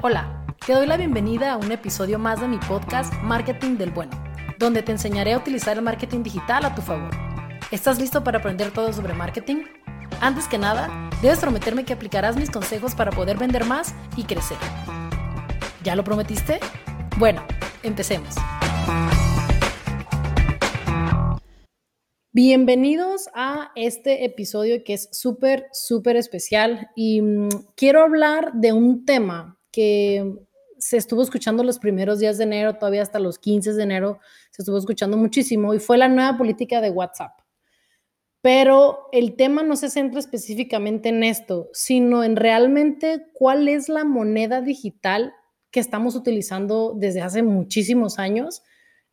Hola, te doy la bienvenida a un episodio más de mi podcast Marketing del Bueno, donde te enseñaré a utilizar el marketing digital a tu favor. ¿Estás listo para aprender todo sobre marketing? Antes que nada, debes prometerme que aplicarás mis consejos para poder vender más y crecer. ¿Ya lo prometiste? Bueno, empecemos. Bienvenidos a este episodio que es súper, súper especial y mm, quiero hablar de un tema que se estuvo escuchando los primeros días de enero, todavía hasta los 15 de enero, se estuvo escuchando muchísimo y fue la nueva política de WhatsApp. Pero el tema no se centra específicamente en esto, sino en realmente cuál es la moneda digital que estamos utilizando desde hace muchísimos años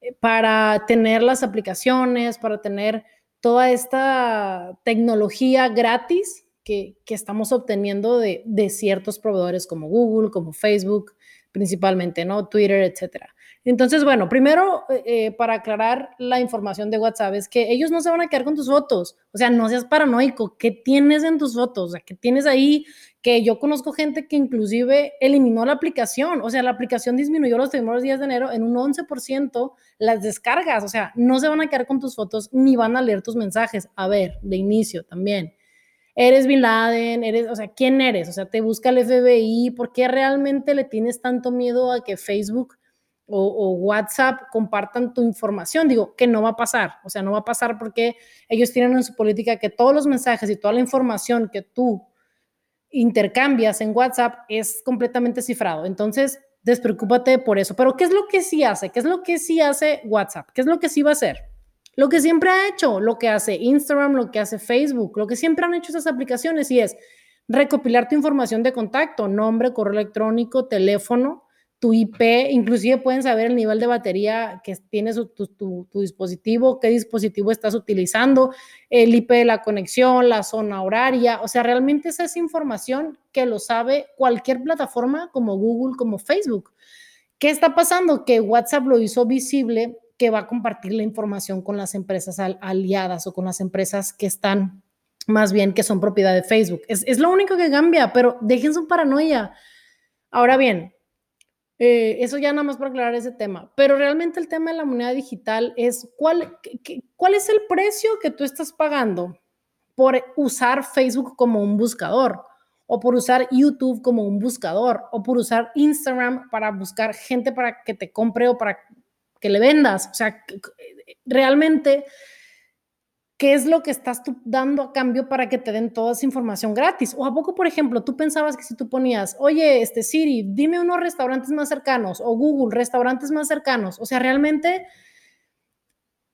eh, para tener las aplicaciones, para tener toda esta tecnología gratis que, estamos obteniendo de, ciertos proveedores como Google, como Facebook, principalmente, ¿no? Twitter, etcétera. Entonces, bueno, primero, eh, eh, para aclarar la información de WhatsApp, es que ellos no se van a quedar con tus fotos. O sea, no seas paranoico. ¿Qué tienes en tus fotos? O sea, ¿qué tienes ahí? Que yo conozco gente que inclusive eliminó la aplicación. O sea, la aplicación disminuyó los primeros días de enero en un 11% las descargas. O sea, no se van a quedar con tus fotos ni van a leer tus mensajes. A ver, de inicio también eres Bin Laden, eres, o sea, ¿quién eres? O sea, te busca el FBI, ¿por qué realmente le tienes tanto miedo a que Facebook o, WhatsApp compartan tu información? Digo, que no va a pasar, o sea, no va a pasar porque ellos tienen en su política que todos los mensajes y toda la información que tú intercambias en WhatsApp es completamente cifrado. Entonces, despreocúpate por eso. Pero, ¿qué es lo que sí hace? ¿Qué es lo que sí hace WhatsApp? ¿Qué es lo que sí va a hacer? Lo que siempre ha hecho, lo que hace Instagram, lo que hace Facebook, lo que siempre han hecho esas aplicaciones y es recopilar tu información de contacto, nombre, correo electrónico, teléfono, tu IP, inclusive pueden saber el nivel de batería que tiene tu, dispositivo, qué dispositivo estás utilizando, el IP de la conexión, la zona horaria, o sea, realmente esa es información que lo sabe cualquier plataforma como Google, como Facebook. ¿Qué está pasando? Que WhatsApp lo hizo visible que va a compartir la información con las empresas aliadas o con las empresas que están más bien que son propiedad de Facebook. Es, lo único que cambia, pero dejen su paranoia. Ahora bien, eh, eso ya nada más para aclarar ese tema, pero realmente el tema de la moneda digital es cuál, cuál es el precio que tú estás pagando por usar Facebook como un buscador o por usar YouTube como un buscador o por usar Instagram para buscar gente para que te compre o para que le vendas. O sea, realmente, ¿qué es lo que estás tú dando a cambio para que te den toda esa información gratis? O a poco, por ejemplo, tú pensabas que si tú ponías, oye, este Siri, dime unos restaurantes más cercanos o Google, restaurantes más cercanos. O sea, realmente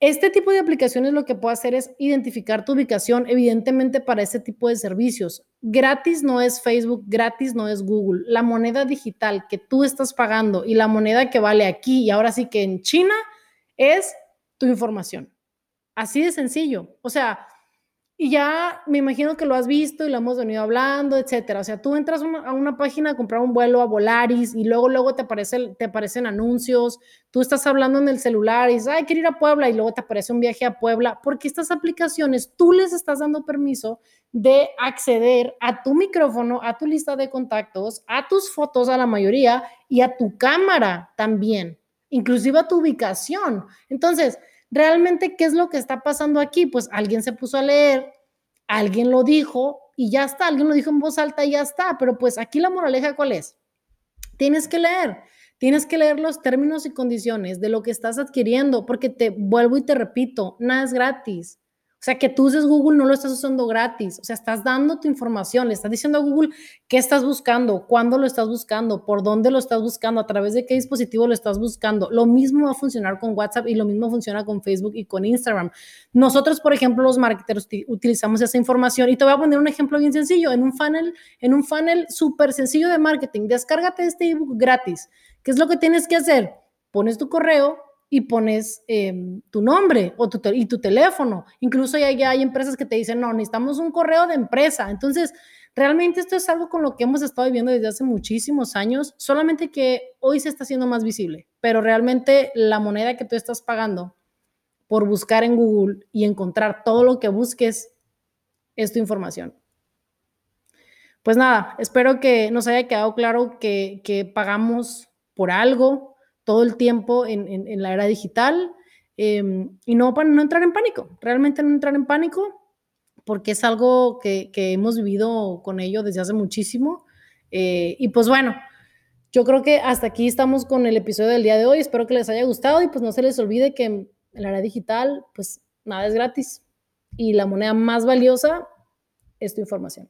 este tipo de aplicaciones lo que puede hacer es identificar tu ubicación, evidentemente para ese tipo de servicios. Gratis no es Facebook, gratis no es Google. La moneda digital que tú estás pagando y la moneda que vale aquí y ahora sí que en China es tu información. Así de sencillo. O sea, y ya me imagino que lo has visto y lo hemos venido hablando, etcétera. O sea, tú entras a una página a comprar un vuelo a Volaris y luego, luego te, aparece, te aparecen anuncios. Tú estás hablando en el celular y dices, ay, quiero ir a Puebla y luego te aparece un viaje a Puebla. Porque estas aplicaciones tú les estás dando permiso de acceder a tu micrófono, a tu lista de contactos, a tus fotos a la mayoría y a tu cámara también, inclusive a tu ubicación. Entonces, realmente, ¿qué es lo que está pasando aquí? Pues alguien se puso a leer, alguien lo dijo y ya está, alguien lo dijo en voz alta y ya está, pero pues aquí la moraleja cuál es? Tienes que leer, tienes que leer los términos y condiciones de lo que estás adquiriendo, porque te vuelvo y te repito, nada es gratis. O sea, que tú uses Google no lo estás usando gratis. O sea, estás dando tu información, le estás diciendo a Google qué estás buscando, cuándo lo estás buscando, por dónde lo estás buscando, a través de qué dispositivo lo estás buscando. Lo mismo va a funcionar con WhatsApp y lo mismo funciona con Facebook y con Instagram. Nosotros, por ejemplo, los marketeros utilizamos esa información y te voy a poner un ejemplo bien sencillo. En un funnel, en un funnel súper sencillo de marketing, descárgate este ebook gratis. ¿Qué es lo que tienes que hacer? Pones tu correo, y pones em, tu nombre o tu, y tu teléfono. Incluso ya, hay empresas que te dicen, no, necesitamos un correo de empresa. Entonces, realmente esto es algo con lo que hemos estado viviendo desde hace muchísimos años, solamente que hoy se está haciendo más visible, pero realmente la moneda que tú estás pagando por buscar en Google y encontrar todo lo que busques es tu información. pues nada, espero que nos haya quedado claro que pagamos por algo todo el tiempo en, en, la era digital eh, y no no entrar en pánico, realmente no entrar en pánico porque es algo que, que hemos vivido con ello desde hace muchísimo. Eh, y pues bueno, yo creo que hasta aquí estamos con el episodio del día de hoy. Espero que les haya gustado y pues no se les olvide que en la era digital, pues nada es gratis. Y la moneda más valiosa es tu información.